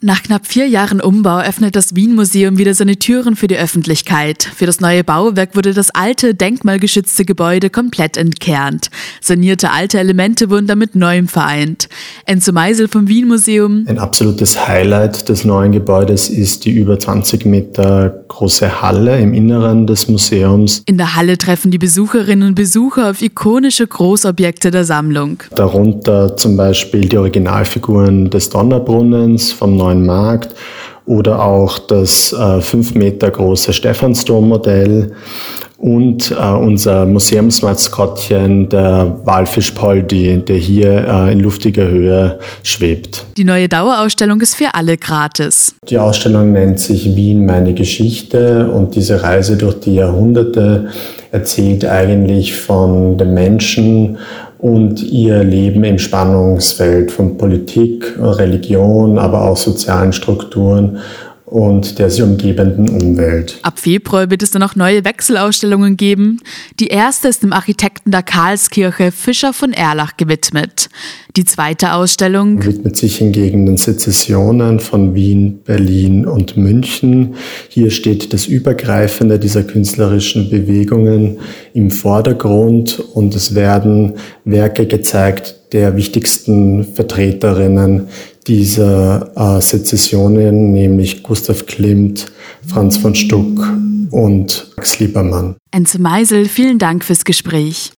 Nach knapp vier Jahren Umbau öffnet das Wien-Museum wieder seine Türen für die Öffentlichkeit. Für das neue Bauwerk wurde das alte, denkmalgeschützte Gebäude komplett entkernt. Sanierte alte Elemente wurden damit neuem vereint. Enzo Meisel vom Wien-Museum. Ein absolutes Highlight des neuen Gebäudes ist die über 20 Meter große Halle im Inneren des Museums. In der Halle treffen die Besucherinnen und Besucher auf ikonische Großobjekte der Sammlung. Darunter zum Beispiel die Originalfiguren des Donnerbrunnens vom neuen Markt oder auch das äh, fünf Meter große Stephansdom-Modell und äh, unser Museumsmaskottchen, der Walfisch Poldi, der hier äh, in luftiger Höhe schwebt. Die neue Dauerausstellung ist für alle gratis. Die Ausstellung nennt sich Wien meine Geschichte und diese Reise durch die Jahrhunderte erzählt eigentlich von den Menschen und ihr Leben im Spannungsfeld von Politik, Religion, aber auch sozialen Strukturen und der sie umgebenden Umwelt. Ab Februar wird es dann auch neue Wechselausstellungen geben. Die erste ist dem Architekten der Karlskirche Fischer von Erlach gewidmet. Die zweite Ausstellung widmet sich hingegen den Sezessionen von Wien, Berlin und München. Hier steht das Übergreifende dieser künstlerischen Bewegungen im Vordergrund und es werden Werke gezeigt der wichtigsten Vertreterinnen dieser äh, Sezessionen, nämlich Gustav Klimt, Franz von Stuck und Max Liebermann. Enze Meisel, vielen Dank fürs Gespräch.